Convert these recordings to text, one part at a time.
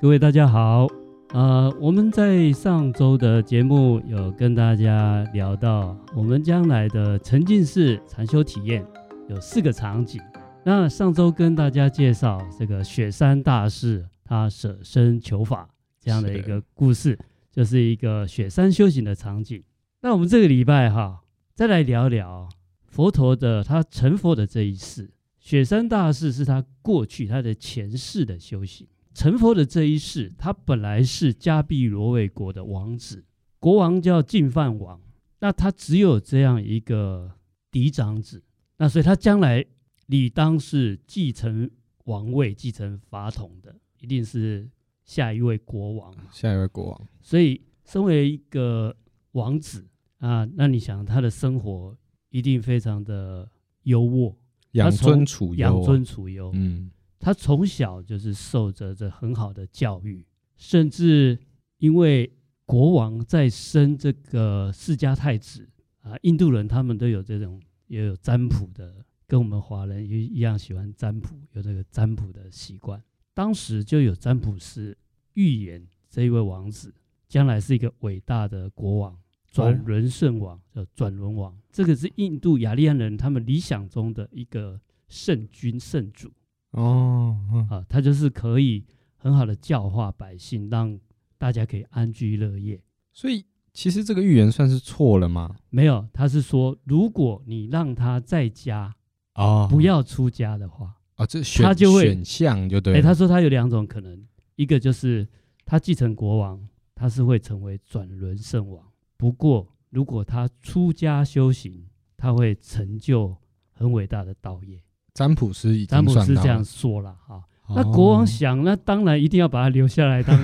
各位大家好，呃，我们在上周的节目有跟大家聊到，我们将来的沉浸式禅修体验有四个场景。那上周跟大家介绍这个雪山大士他舍身求法这样的一个故事，就是一个雪山修行的场景。那我们这个礼拜哈，再来聊聊佛陀的他成佛的这一世。雪山大士是他过去他的前世的修行，成佛的这一世，他本来是迦毗罗卫国的王子，国王叫净饭王，那他只有这样一个嫡长子，那所以他将来理当是继承王位、继承法统的，一定是下一位国王，下一位国王。所以身为一个王子啊，那你想他的生活一定非常的优渥。养尊处优，养尊处优。嗯，他从小就是受着这很好的教育，甚至因为国王在生这个世家太子啊，印度人他们都有这种也有占卜的，跟我们华人一一样喜欢占卜，有这个占卜的习惯。当时就有占卜师预言这一位王子将来是一个伟大的国王。转轮圣王叫转轮王，这个是印度雅利安人他们理想中的一个圣君圣主哦，啊，他就是可以很好的教化百姓，让大家可以安居乐业。所以其实这个预言算是错了吗？没有，他是说如果你让他在家啊，不要出家的话啊，这选他就会选项就对。哎，他说他有两种可能，一个就是他继承国王，他是会成为转轮圣王。不过，如果他出家修行，他会成就很伟大的道业。占卜师已经占卜师这样说了哈。哦、那国王想，那当然一定要把他留下来当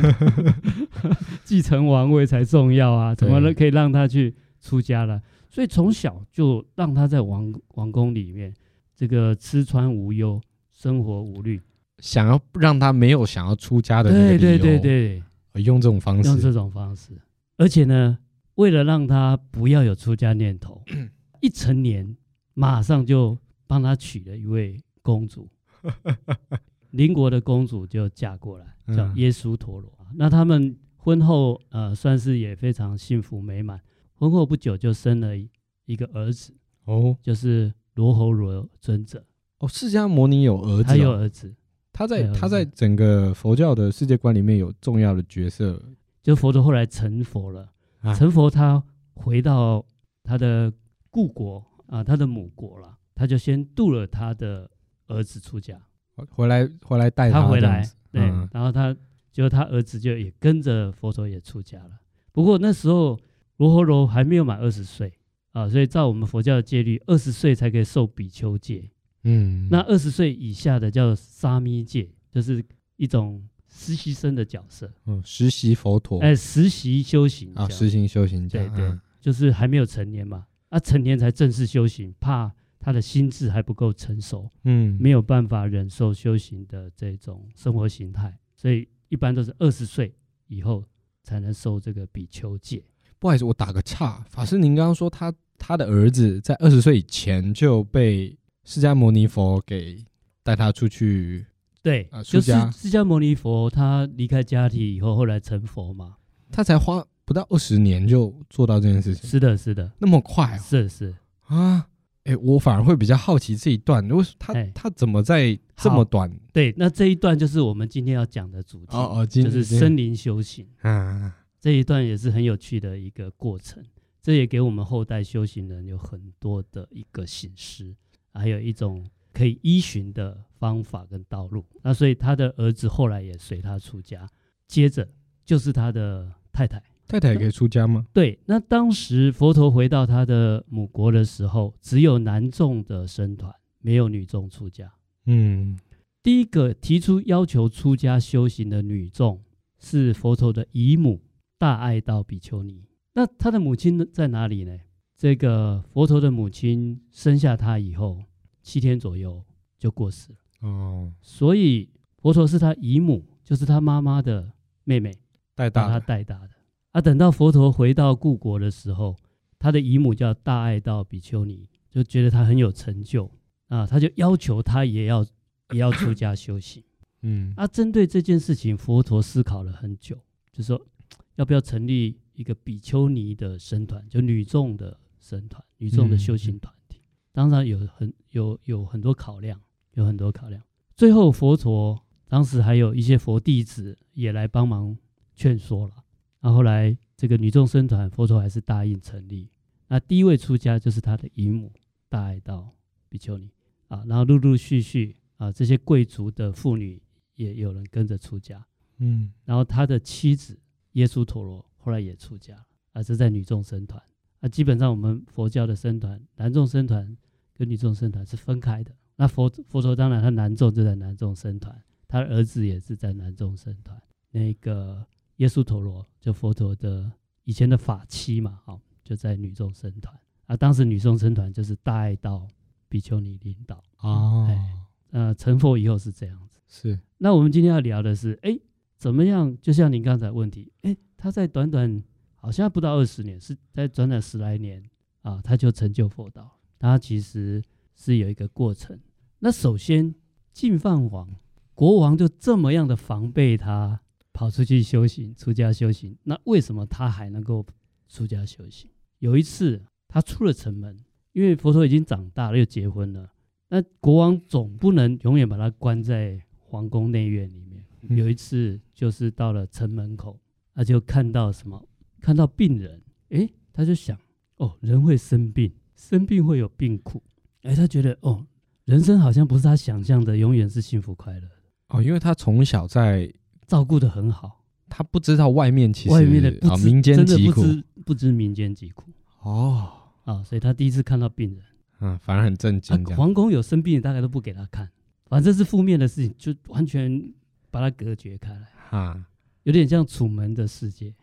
继承王位才重要啊！怎么能可以让他去出家了？所以从小就让他在王王宫里面，这个吃穿无忧，生活无虑。想要让他没有想要出家的对对对对，用这种方式，用这种方式，而且呢。为了让他不要有出家念头，一成年马上就帮他娶了一位公主，邻国的公主就嫁过来，叫耶稣陀罗。嗯、那他们婚后呃算是也非常幸福美满，婚后不久就生了一个儿子哦，就是罗侯罗尊者。哦，释迦牟尼有儿子、哦，他有儿子，他在他在整个佛教的世界观里面有重要的角色，就佛陀后来成佛了。成佛，他回到他的故国啊，他的母国了，他就先度了他的儿子出家，回来回来带他，他回来，对，嗯、然后他就他儿子就也跟着佛陀也出家了。不过那时候罗侯罗还没有满二十岁啊，所以照我们佛教的戒律，二十岁才可以受比丘戒。嗯，那二十岁以下的叫沙弥戒，就是一种。实习生的角色，嗯，实习佛陀，哎，实习修行啊，实行修行，对对，就是还没有成年嘛，啊，成年才正式修行，怕他的心智还不够成熟，嗯，没有办法忍受修行的这种生活形态，所以一般都是二十岁以后才能受这个比丘戒。不好意思，我打个岔，法师，您刚刚说他他的儿子在二十岁以前就被释迦牟尼佛给带他出去。对，啊、就是释迦牟尼佛，他离开家庭以后，后来成佛嘛，他才花不到二十年就做到这件事情。是的，是的，那么快、哦？是是啊，哎，我反而会比较好奇这一段，为他他怎么在这么短？对，那这一段就是我们今天要讲的主题，哦哦，就是森林修行。啊，这一段也是很有趣的一个过程，这也给我们后代修行人有很多的一个醒思，还有一种。可以依循的方法跟道路，那所以他的儿子后来也随他出家，接着就是他的太太，太太也可以出家吗？对，那当时佛陀回到他的母国的时候，只有男众的僧团，没有女众出家。嗯，第一个提出要求出家修行的女众是佛陀的姨母大爱道比丘尼。那他的母亲在哪里呢？这个佛陀的母亲生下他以后。七天左右就过世了哦，所以佛陀是他姨母，就是他妈妈的妹妹带大他带大的。啊，等到佛陀回到故国的时候，他的姨母叫大爱道比丘尼，就觉得他很有成就啊，他就要求他也要也要出家修行。嗯，啊，针对这件事情，佛陀思考了很久，就说要不要成立一个比丘尼的僧团，就女众的僧团，女众的修行团体。嗯、当然有很有有很多考量，有很多考量。最后佛陀当时还有一些佛弟子也来帮忙劝说了。然后后来这个女众僧团，佛陀还是答应成立。那第一位出家就是他的姨母大爱道比丘尼啊，然后陆陆续续啊，这些贵族的妇女也有人跟着出家，嗯，然后他的妻子耶输陀罗后来也出家，啊，这在女众僧团啊，基本上我们佛教的僧团，男众僧团跟女众僧团是分开的。那佛佛陀当然他男众就在男众僧团，他的儿子也是在男众僧团。那个耶稣陀罗就佛陀的以前的法妻嘛，好。就在女众僧团啊，当时女众僧团就是大爱道比丘尼领导哦，呃，成佛以后是这样子。是，那我们今天要聊的是，哎，怎么样？就像您刚才问题，哎，他在短短好像不到二十年，是在短短十来年啊，他就成就佛道。他其实是有一个过程。那首先，净饭王国王就这么样的防备他跑出去修行、出家修行，那为什么他还能够出家修行？有一次，他出了城门，因为佛陀已经长大了，又结婚了。那国王总不能永远把他关在皇宫内院里面。有一次，就是到了城门口，他就看到什么？看到病人，诶，他就想，哦，人会生病，生病会有病苦。诶，他觉得，哦，人生好像不是他想象的，永远是幸福快乐。哦，因为他从小在照顾得很好，他不知道外面其实外面的啊民间疾苦。不知民间疾苦哦啊，所以他第一次看到病人，嗯，反而很震惊、啊。皇宫有生病，大概都不给他看，反正是负面的事情，就完全把他隔绝开来。哈，有点像楚门的世界，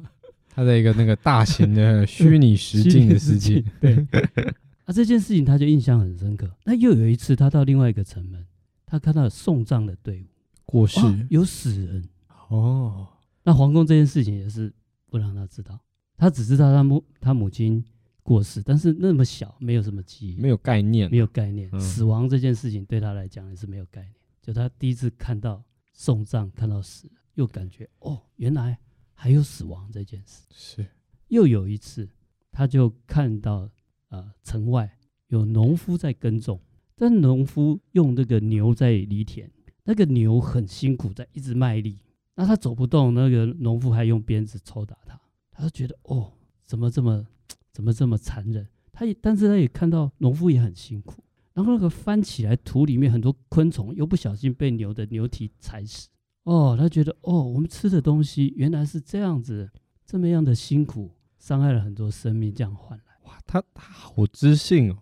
他在一个那个大型的虚拟实境的世界。对，啊，这件事情他就印象很深刻。那又有一次，他到另外一个城门，他看到送葬的队伍过世，有死人哦。那皇宫这件事情也是不让他知道。他只知道他母他母亲过世，但是那么小，没有什么记忆，没有概念，没有概念。嗯、死亡这件事情对他来讲也是没有概念。就他第一次看到送葬，看到死，又感觉哦，原来还有死亡这件事。是。又有一次，他就看到呃城外有农夫在耕种，但农夫用那个牛在犁田，那个牛很辛苦，在一直卖力，那他走不动，那个农夫还用鞭子抽打他。他就觉得哦，怎么这么，怎么这么残忍？他也，但是他也看到农夫也很辛苦。然后那个翻起来土里面很多昆虫，又不小心被牛的牛蹄踩死。哦，他觉得哦，我们吃的东西原来是这样子，这么样的辛苦，伤害了很多生命，这样换来。哇，他他好知性哦。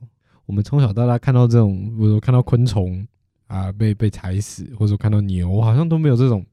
我们从小到大看到这种，比如说看到昆虫啊被被踩死，或者说看到牛，好像都没有这种。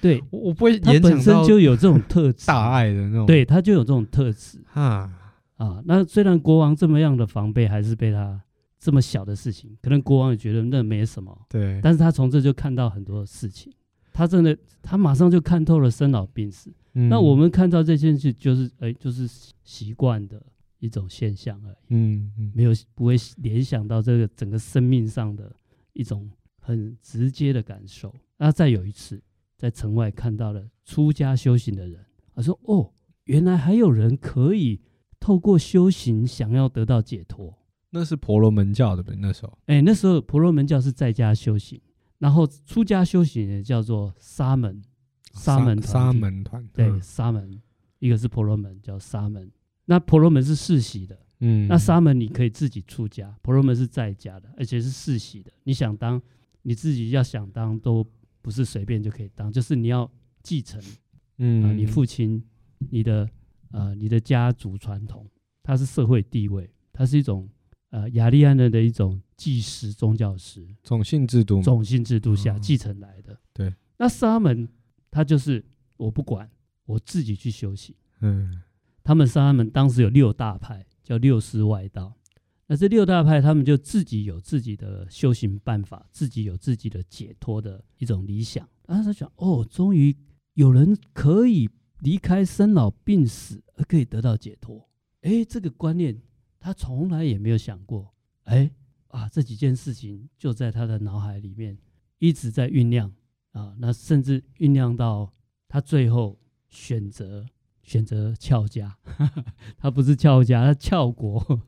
对，我我不会，他本身就有这种特质，大爱的那种。对，他就有这种特质啊啊。那虽然国王这么样的防备，还是被他这么小的事情，可能国王也觉得那没什么。对，但是他从这就看到很多事情，他真的，他马上就看透了生老病死。嗯、那我们看到这件事，就是哎，就是习惯的一种现象而已。嗯嗯，没有不会联想到这个整个生命上的一种很直接的感受。那再有一次。在城外看到了出家修行的人，他说：“哦，原来还有人可以透过修行想要得到解脱。”那是婆罗门教的呗，那时候。哎，那时候婆罗门教是在家修行，然后出家修行也叫做沙门，沙门，沙门团，对，嗯、沙门，一个是婆罗门叫沙门，那婆罗门是世袭的，嗯，那沙门你可以自己出家，婆罗门是在家的，而且是世袭的，你想当，你自己要想当都。不是随便就可以当，就是你要继承，嗯、呃，你父亲、你的呃、你的家族传统，它是社会地位，它是一种呃雅利安人的一种祭司宗教师种姓制度，种姓制度下继承来的。哦、对，那沙门他就是我不管，我自己去修行。嗯，他们沙门当时有六大派，叫六师外道。那这六大派，他们就自己有自己的修行办法，自己有自己的解脱的一种理想。然后他想，哦，终于有人可以离开生老病死，而可以得到解脱。哎，这个观念他从来也没有想过。哎，啊，这几件事情就在他的脑海里面一直在酝酿，啊，那甚至酝酿到他最后选择选择翘家，他不是翘家，他翘国，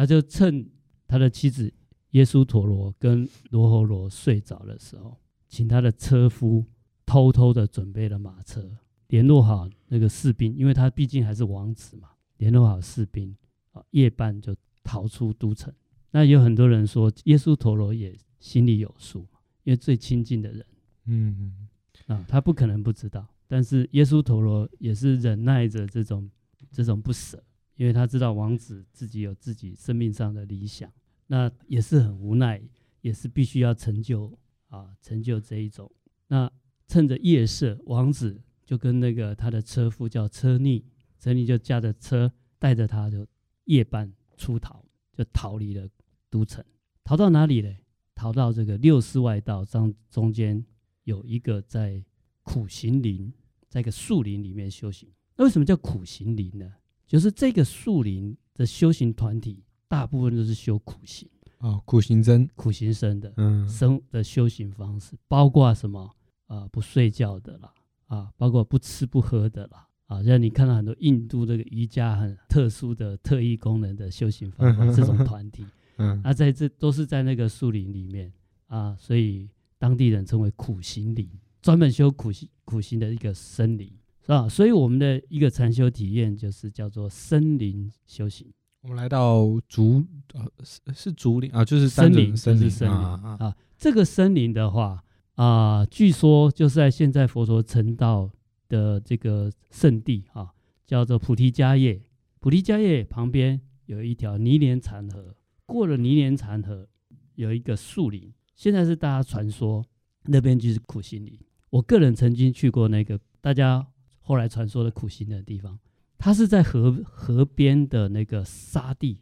他就趁他的妻子耶稣陀罗跟罗侯罗睡着的时候，请他的车夫偷偷的准备了马车，联络好那个士兵，因为他毕竟还是王子嘛，联络好士兵啊，夜半就逃出都城。那有很多人说，耶稣陀罗也心里有数，因为最亲近的人，嗯啊，他不可能不知道。但是耶稣陀罗也是忍耐着这种这种不舍，因为他知道王子自己有自己生命上的理想，那也是很无奈，也是必须要成就啊，成就这一种。那趁着夜色，王子就跟那个他的车夫叫车尼，车尼就驾着车带着他就夜半出逃，就逃离了。都城逃到哪里呢？逃到这个六世外道中中间有一个在苦行林，在一个树林里面修行。那为什么叫苦行林呢？就是这个树林的修行团体大部分都是修苦行哦，苦行僧，苦行僧的，嗯，僧的修行方式包括什么啊、呃？不睡觉的啦，啊，包括不吃不喝的啦，啊，像你看到很多印度这个瑜伽很特殊的特异功能的修行方法，这种团体。嗯，啊，在这都是在那个树林里面啊，所以当地人称为苦行林，专门修苦行苦行的一个森林，是吧？所以我们的一个禅修体验就是叫做森林修行。我们来到竹，呃，是是竹林啊，就是森林，森林，是森林啊，啊。这个森林的话啊，据说就是在现在佛陀成道的这个圣地啊，叫做菩提迦叶。菩提迦叶旁边有一条泥莲禅河。过了泥莲禅河，有一个树林，现在是大家传说那边就是苦行林。我个人曾经去过那个大家后来传说的苦行的地方，它是在河河边的那个沙地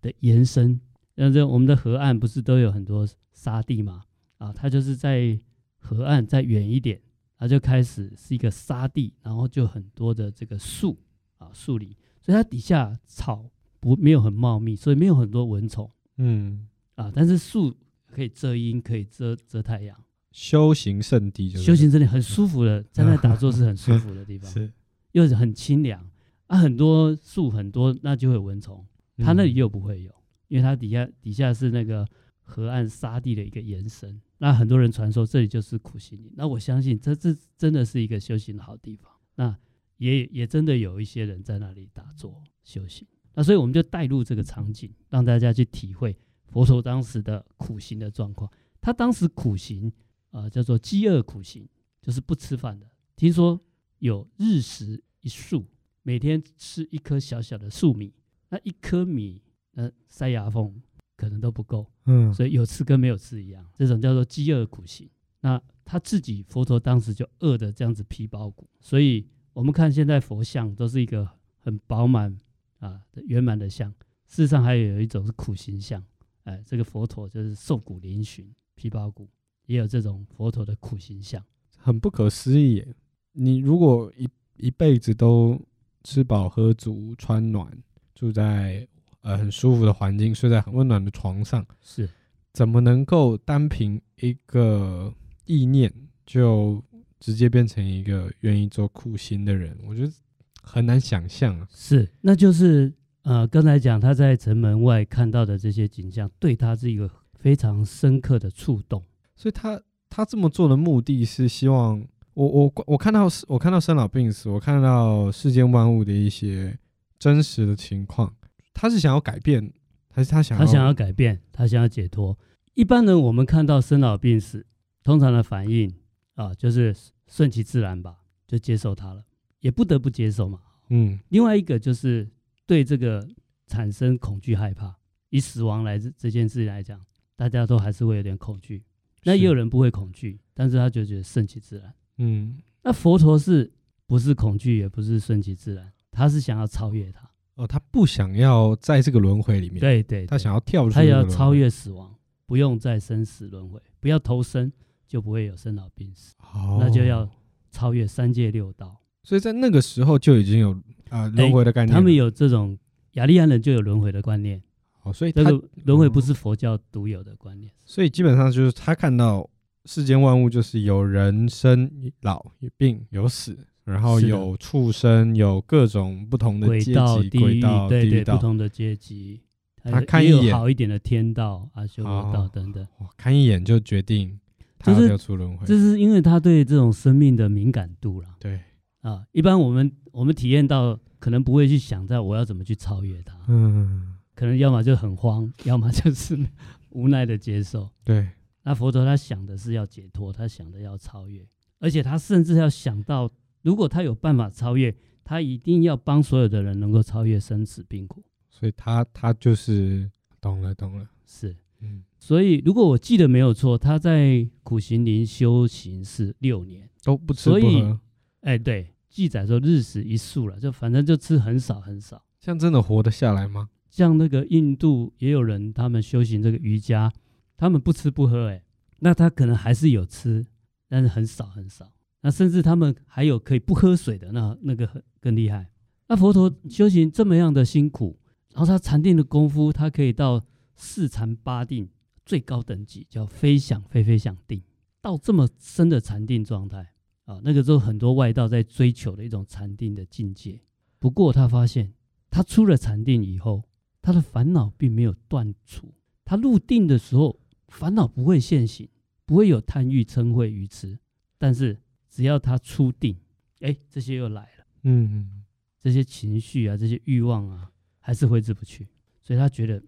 的延伸。那这我们的河岸不是都有很多沙地嘛？啊，它就是在河岸再远一点，它就开始是一个沙地，然后就很多的这个树啊树林，所以它底下草。不，没有很茂密，所以没有很多蚊虫。嗯啊，但是树可以遮阴，可以遮遮太阳。修行圣地就是，修行圣地很舒服的，在那打坐是很舒服的地方，是又是很清凉啊。很多树很多，那就会有蚊虫，它那里又不会有，因为它底下底下是那个河岸沙地的一个延伸。那很多人传说这里就是苦行林，那我相信这这真的是一个修行的好地方。那也也真的有一些人在那里打坐修行。那所以我们就带入这个场景，让大家去体会佛陀当时的苦行的状况。他当时苦行啊、呃，叫做饥饿苦行，就是不吃饭的。听说有日食一粟，每天吃一颗小小的粟米，那一颗米，呃，塞牙缝可能都不够。嗯，所以有吃跟没有吃一样，这种叫做饥饿苦行。那他自己佛陀当时就饿的这样子皮包骨，所以我们看现在佛像都是一个很饱满。啊，圆满的像，事实上还有一种是苦行像，哎，这个佛陀就是瘦骨嶙峋、皮包骨，也有这种佛陀的苦行像，很不可思议耶。你如果一一辈子都吃饱喝足、穿暖，住在呃很舒服的环境，睡在很温暖的床上，是，怎么能够单凭一个意念就直接变成一个愿意做苦行的人？我觉得。很难想象啊，是，那就是呃，刚才讲他在城门外看到的这些景象，对他是一个非常深刻的触动，所以他他这么做的目的是希望我我我看到我看到生老病死，我看到世间万物的一些真实的情况，他是想要改变，还是他想要他想要改变，他想要解脱？一般人我们看到生老病死，通常的反应啊，就是顺其自然吧，就接受它了。也不得不接受嘛，嗯，另外一个就是对这个产生恐惧害怕，以死亡来这这件事来讲，大家都还是会有点恐惧。那也有人不会恐惧，但是他就觉得顺其自然，嗯。那佛陀是不是恐惧，也不是顺其自然，他是想要超越它。哦，他不想要在这个轮回里面，对，对对，他想要跳出，他要超越死亡，不用再生死轮回，不要投生，就不会有生老病死。哦，那就要超越三界六道。所以在那个时候就已经有啊轮回的概念，他们有这种雅利安人就有轮回的观念。哦，所以这个轮回不是佛教独有的观念。所以基本上就是他看到世间万物就是有人生老有病有死，然后有畜生，有各种不同的阶级，轨道、对对，地狱道不同的阶级。他看一眼好一点的天道、阿修罗道等等，看一眼就决定他要出轮回。这是因为他对这种生命的敏感度了。对啊，一般我们我们体验到，可能不会去想在我要怎么去超越他。嗯，可能要么就很慌，要么就是 无奈的接受。对，那佛陀他想的是要解脱，他想的要超越，而且他甚至要想到，如果他有办法超越，他一定要帮所有的人能够超越生死病苦。所以他他就是懂了懂了，是，嗯，所以如果我记得没有错，他在苦行林修行是六年，都不吃不喝。所以，哎，对，记载说日食一素了，就反正就吃很少很少。像真的活得下来吗？像那个印度也有人，他们修行这个瑜伽，他们不吃不喝，哎，那他可能还是有吃，但是很少很少。那甚至他们还有可以不喝水的，那那个很更厉害。那佛陀修行这么样的辛苦。然后他禅定的功夫，他可以到四禅八定最高等级，叫非想非非想定，到这么深的禅定状态啊，那个时候很多外道在追求的一种禅定的境界。不过他发现，他出了禅定以后，他的烦恼并没有断除。他入定的时候，烦恼不会现行，不会有贪欲嗔恚愚痴。但是只要他出定，哎，这些又来了，嗯嗯，这些情绪啊，这些欲望啊。还是挥之不去，所以他觉得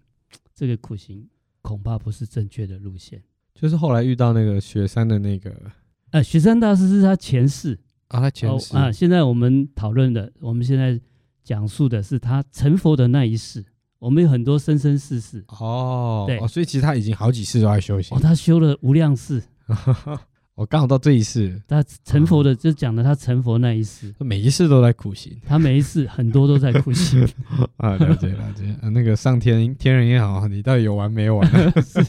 这个苦行恐怕不是正确的路线。就是后来遇到那个雪山的那个，呃，雪山大师是他前世啊，他前世、哦、啊。现在我们讨论的，我们现在讲述的是他成佛的那一世。我们有很多生生世世哦，对哦，所以其实他已经好几世都在修行。哦，他修了无量世。我刚好到这一世，他成佛的就讲了他成佛那一世，每一世都在苦行。他每一世很多都在苦行 啊，了解了解。啊，那个上天天人也好，你到底有完没完？是，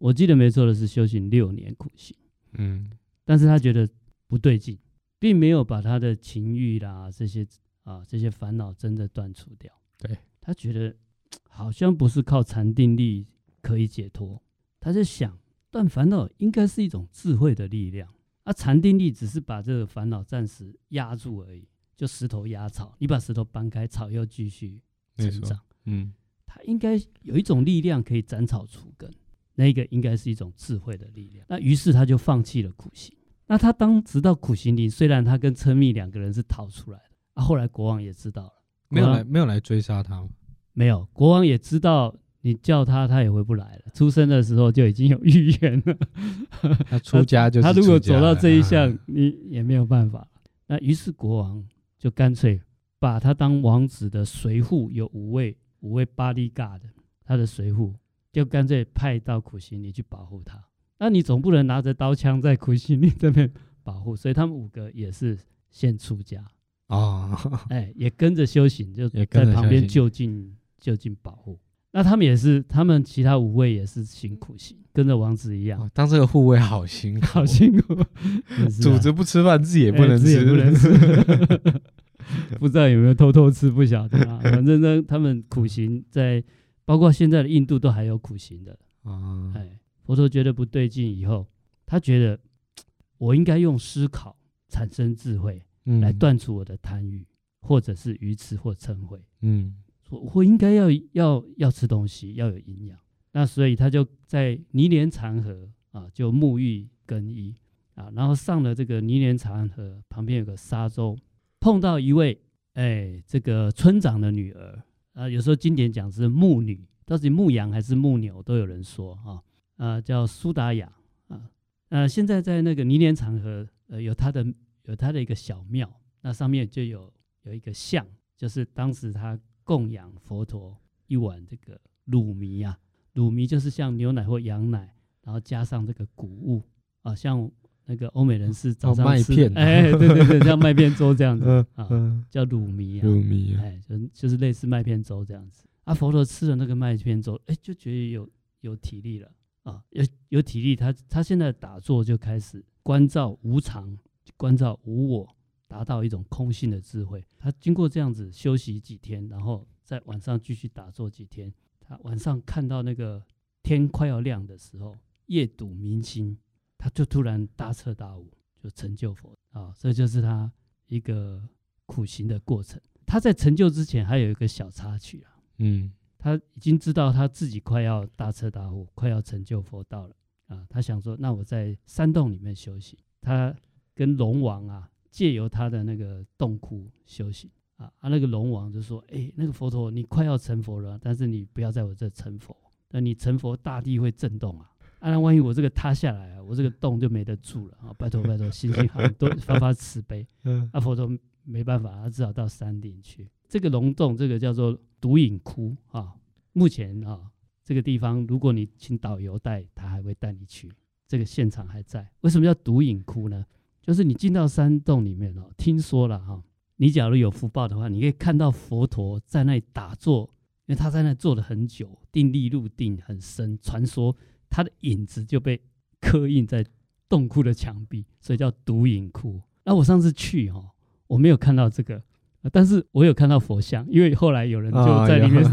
我记得没错的是修行六年苦行，嗯，但是他觉得不对劲，并没有把他的情欲啦这些啊这些烦恼真的断除掉。对，他觉得好像不是靠禅定力可以解脱，他在想。断烦恼应该是一种智慧的力量，而禅定力只是把这个烦恼暂时压住而已，就石头压草，你把石头搬开，草又继续成长。嗯，他应该有一种力量可以斩草除根，那个应该是一种智慧的力量。那于是他就放弃了苦行。那他当直到苦行林，虽然他跟车密两个人是逃出来的，啊，后来国王也知道了，没有来没有来追杀他吗？没有，国王也知道。你叫他，他也回不来了。出生的时候就已经有预言了。他出家就是他，他如果走到这一项，你也没有办法。那于是国王就干脆把他当王子的随扈，有五位五位巴利嘎的，他的随扈就干脆派到苦行里去保护他。那你总不能拿着刀枪在苦行里这边保护，所以他们五个也是先出家啊，哦、哎，也跟着修行，就在旁边就近就近保护。那他们也是，他们其他五位也是辛苦行，跟着王子一样。当这个护卫好辛苦，好辛苦。主子不吃饭，自己也不能吃，欸、不能吃。不知道有没有偷偷吃，不晓得啊。反正呢，他们苦行在，包括现在的印度都还有苦行的啊。哎，佛陀觉得不对劲以后，他觉得 我应该用思考产生智慧，来断除我的贪欲，或者是愚痴或嗔恚。嗯。我我应该要要要吃东西，要有营养。那所以他就在尼连禅河啊，就沐浴更衣啊，然后上了这个尼连禅河旁边有个沙洲，碰到一位哎这个村长的女儿啊，有时候经典讲是牧女，到底牧羊还是牧牛都有人说啊啊叫苏达雅啊呃现在在那个尼连禅河呃有他的有他的一个小庙，那上面就有有一个像，就是当时他。供养佛陀一碗这个乳糜啊，乳糜就是像牛奶或羊奶，然后加上这个谷物啊，像那个欧美人士早上吃，哦、麦片哎，对对对，像麦片粥这样子啊，叫乳糜啊，乳糜，哎，就就是类似麦片粥这样子。啊，佛陀吃了那个麦片粥，哎，就觉得有有体力了啊，有有体力，他他现在打坐就开始关照无常，观照无我。达到一种空性的智慧。他经过这样子休息几天，然后在晚上继续打坐几天。他晚上看到那个天快要亮的时候，夜睹明星，他就突然大彻大悟，就成就佛啊！这就是他一个苦行的过程。他在成就之前还有一个小插曲啊，嗯，他已经知道他自己快要大彻大悟，快要成就佛道了啊！他想说，那我在山洞里面休息。他跟龙王啊，借由他的那个洞窟修行啊，啊，那个龙王就说：“哎，那个佛陀，你快要成佛了，但是你不要在我这成佛。那你成佛，大地会震动啊！啊，那万一我这个塌下来啊，我这个洞就没得住了啊！拜托拜托，行行好，多发发慈悲。嗯，啊，佛陀没办法，他只好到山顶去。这个龙洞，这个叫做独影窟啊。目前啊，这个地方，如果你请导游带，他还会带你去。这个现场还在。为什么叫独影窟呢？就是你进到山洞里面哦，听说了哈，你假如有福报的话，你可以看到佛陀在那里打坐，因为他在那坐了很久，定力入定很深。传说他的影子就被刻印在洞窟的墙壁，所以叫独影窟。那我上次去哈，我没有看到这个，但是我有看到佛像，因为后来有人就在里面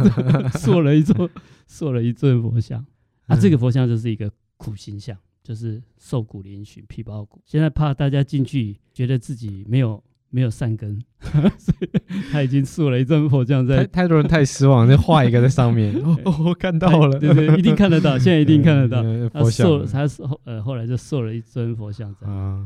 塑了一座，塑了一尊佛像。啊，这个佛像就是一个苦行像。就是瘦骨嶙峋、皮包骨。现在怕大家进去觉得自己没有没有善根，所以他已经塑了一尊佛像在。太太多人太失望，就画一个在上面。哦，我看到了，对对，一定看得到，现在一定看得到。他塑，他后呃后来就塑了一尊佛像在。啊，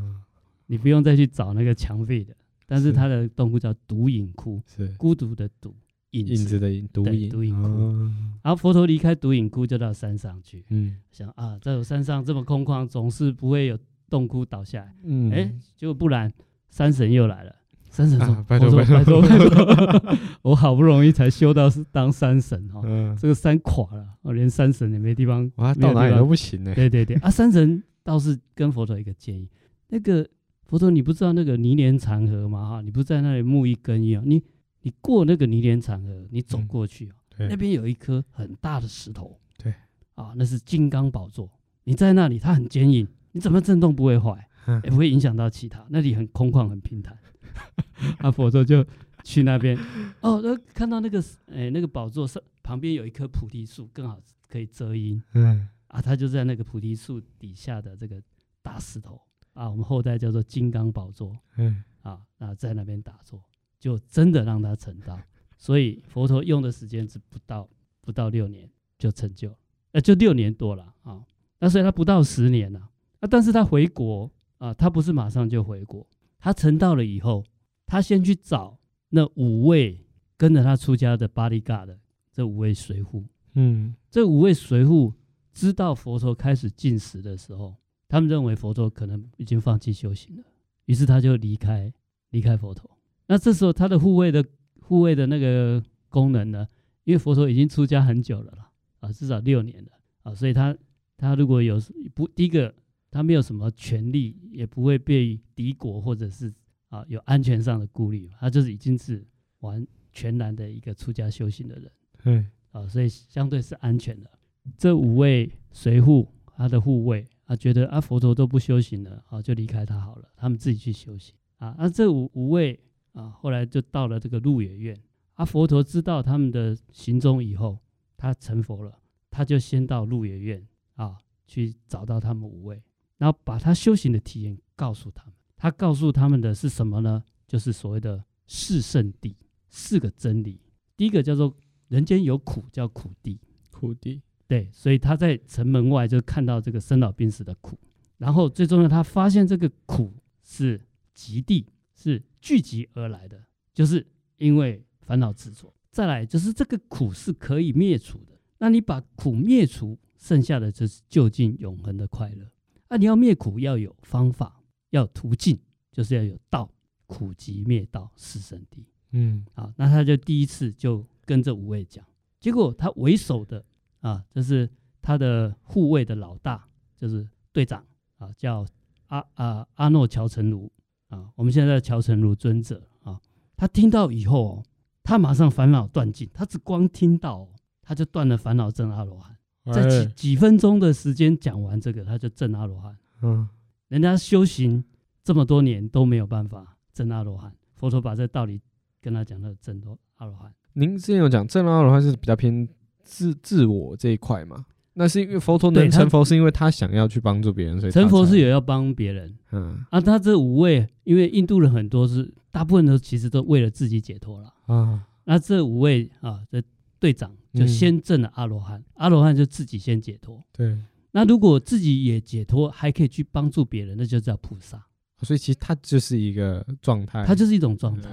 你不用再去找那个墙壁的，但是他的洞窟叫独影窟，是孤独的独。影子，影子的影，独影。独影窟，哦、然后佛陀离开独影窟就到山上去，嗯，想啊，在山上这么空旷，总是不会有洞窟倒下来，嗯，哎，结果不然，山神又来了，山神说，啊、拜托拜托。拜托，拜托。我好不容易才修到当山神哈，嗯、这个山垮了，我连山神也没地方，哇，到哪里都不行呢，对对对，啊，山神倒是跟佛陀一个建议，那个佛陀你不知道那个泥莲禅河吗？哈，你不在那里木一根一样，你。你过那个泥莲场河，你走过去，嗯、那边有一颗很大的石头，对，啊，那是金刚宝座。你在那里，它很坚硬，你怎么震动不会坏，也、不会影响到其他。那里很空旷，很平坦。啊，佛陀就去那边，哦，那看到那个，哎、欸，那个宝座上旁边有一棵菩提树，更好可以遮阴。嗯，啊，他就在那个菩提树底下的这个大石头，啊，我们后代叫做金刚宝座。嗯，啊，啊，在那边打坐。就真的让他成道，所以佛陀用的时间只不到不到六年就成就，呃，就六年多了啊。那所以他不到十年了啊，但是他回国啊，他不是马上就回国，他成道了以后，他先去找那五位跟着他出家的巴利嘎的这五位随护，嗯，这五位随护知道佛陀开始进食的时候，他们认为佛陀可能已经放弃修行了，于是他就离开离开佛陀。那这时候他的护卫的护卫的那个功能呢？因为佛陀已经出家很久了啦，啊，至少六年了啊，所以他他如果有不第一个他没有什么权利，也不会被敌国或者是啊有安全上的顾虑，他就是已经是完全然的一个出家修行的人，嗯啊，所以相对是安全的。这五位随护他的护卫啊，觉得啊佛陀都不修行了，啊就离开他好了，他们自己去修行啊。那这五五位。啊，后来就到了这个鹿野苑。阿、啊、佛陀知道他们的行踪以后，他成佛了，他就先到鹿野苑啊，去找到他们五位，然后把他修行的体验告诉他们。他告诉他们的是什么呢？就是所谓的四圣谛，四个真理。第一个叫做人间有苦，叫苦地。苦地，对，所以他在城门外就看到这个生老病死的苦，然后最重要，他发现这个苦是极谛。是聚集而来的，就是因为烦恼执着。再来就是这个苦是可以灭除的。那你把苦灭除，剩下的就是就近永恒的快乐。那你要灭苦，要有方法，要有途径，就是要有道。苦集灭道，是圣谛。嗯，好，那他就第一次就跟这五位讲，结果他为首的啊，就是他的护卫的老大，就是队长啊，叫阿啊阿诺乔成如。啊，我们现在的乔成如尊者啊，他听到以后哦，他马上烦恼断尽，他只光听到，哦，他就断了烦恼，证阿罗汉，在几几分钟的时间讲完这个，他就证阿罗汉。嗯，人家修行这么多年都没有办法证阿罗汉，佛陀把这道理跟他讲了，证阿罗汉。您之前有讲证阿罗汉是比较偏自自我这一块吗？那是因为佛陀能成佛，是因为他想要去帮助别人，所以成佛是有要帮别人。嗯啊，他这五位，因为印度人很多是大部分都其实都为了自己解脱了啊。那这五位啊的队长就先证了阿罗汉，嗯、阿罗汉就自己先解脱。对，那如果自己也解脱，还可以去帮助别人，那就叫菩萨。所以其实他就是一个状态，他就是一种状态，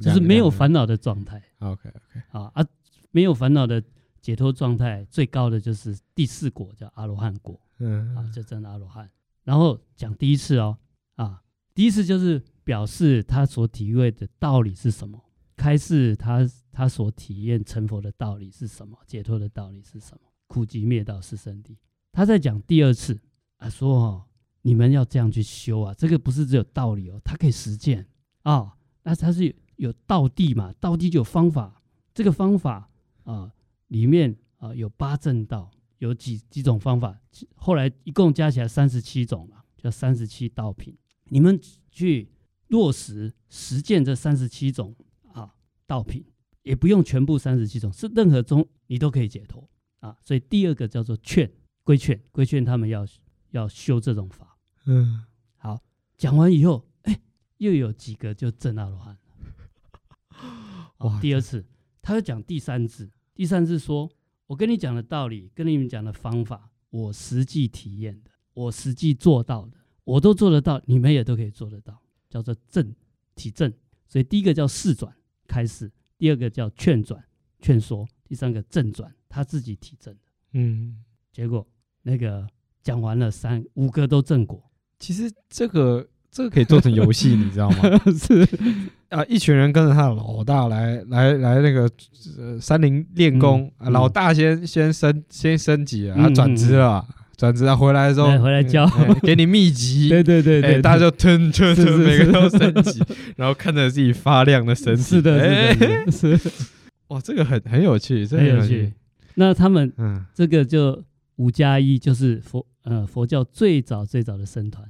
就是没有烦恼的状态。OK OK，啊啊，没有烦恼的解脱状态，最高的就是第四果叫阿罗汉果，嗯啊，就真的阿罗汉。然后讲第一次哦，啊，第一次就是表示他所体会的道理是什么，开示他他所体验成佛的道理是什么，解脱的道理是什么，苦集灭道是圣谛。他在讲第二次啊，说哦。你们要这样去修啊，这个不是只有道理哦，它可以实践啊、哦。那它是有道地嘛，道地就有方法。这个方法啊、呃，里面啊、呃、有八正道，有几几种方法。后来一共加起来三十七种了，叫三十七道品。你们去落实实践这三十七种啊道品，也不用全部三十七种，是任何中你都可以解脱啊。所以第二个叫做劝规劝，规劝他们要要修这种法。嗯，好，讲完以后，哎，又有几个就证阿罗汉了。哇，第二次他又讲第三次，第三是说，我跟你讲的道理，跟你们讲的方法，我实际体验的，我实际做到的，我都做得到，你们也都可以做得到，叫做正体正。所以第一个叫试转开始，第二个叫劝转劝说，第三个正转他自己体正的。嗯，结果那个讲完了三五个都正果。其实这个这个可以做成游戏，你知道吗？是。啊，一群人跟着他的老大来来来那个呃山林练功，嗯、老大先先升先升级了，他转职了，转职了回来的时候回来教，给你秘籍，对对对对，大家就吞吞吞，每个都升级，然后看着自己发亮的身体，是的，是的，哇，这个很很有趣，很有趣。那他们嗯，这个就五加一就是佛呃佛教最早最早的僧团。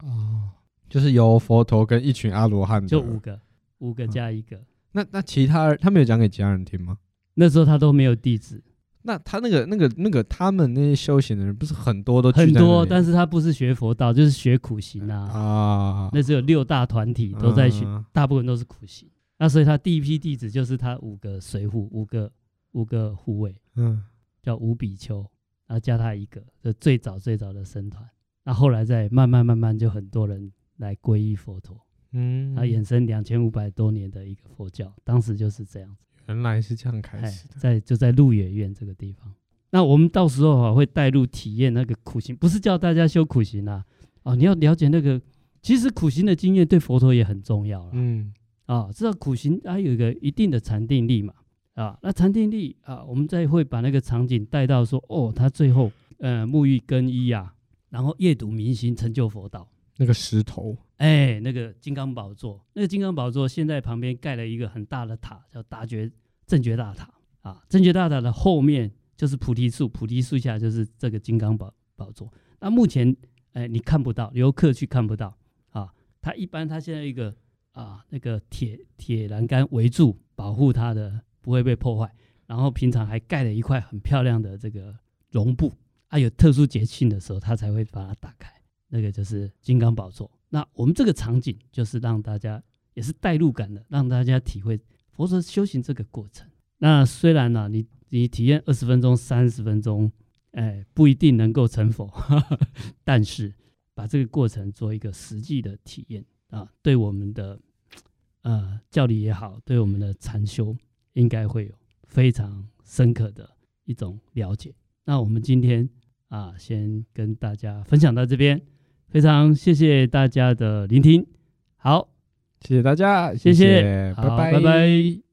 哦，就是由佛陀跟一群阿罗汉，就五个，五个加一个。嗯、那那其他人他没有讲给其他人听吗？那时候他都没有弟子。那他那个那个那个他们那些修行的人不是很多都很多，但是他不是学佛道，就是学苦行啊。啊，那时候有六大团体都在学，啊、大部分都是苦行。那所以他第一批弟子就是他五个随护，五个五个护卫，嗯，叫五比丘，然后加他一个，就最早最早的僧团。那后来再慢慢慢慢，就很多人来皈依佛陀，嗯，它衍生两千五百多年的一个佛教，当时就是这样子。原来是这样开始的，在就在鹿野苑这个地方。那我们到时候啊会带入体验那个苦行，不是叫大家修苦行啊，啊，你要了解那个，其实苦行的经验对佛陀也很重要了，嗯，啊，知道苦行它有一个一定的禅定力嘛，啊，那禅定力啊，我们再会把那个场景带到说，哦，他最后呃沐浴更衣啊。然后夜读明心成就佛道，那个石头，哎，那个金刚宝座，那个金刚宝座现在旁边盖了一个很大的塔，叫大觉正觉大塔啊。正觉大塔的后面就是菩提树，菩提树下就是这个金刚宝宝座。那目前哎，你看不到，游客去看不到啊。它一般它现在一个啊那个铁铁栏杆围住，保护它的不会被破坏。然后平常还盖了一块很漂亮的这个绒布。啊，有特殊节庆的时候，他才会把它打开。那个就是金刚宝座。那我们这个场景就是让大家也是带入感的，让大家体会佛陀修行这个过程。那虽然呢、啊，你你体验二十分钟、三十分钟，哎，不一定能够成佛，但是把这个过程做一个实际的体验啊，对我们的呃教理也好，对我们的禅修应该会有非常深刻的一种了解。那我们今天啊，先跟大家分享到这边，非常谢谢大家的聆听，好，谢谢大家，谢谢，拜拜，拜拜。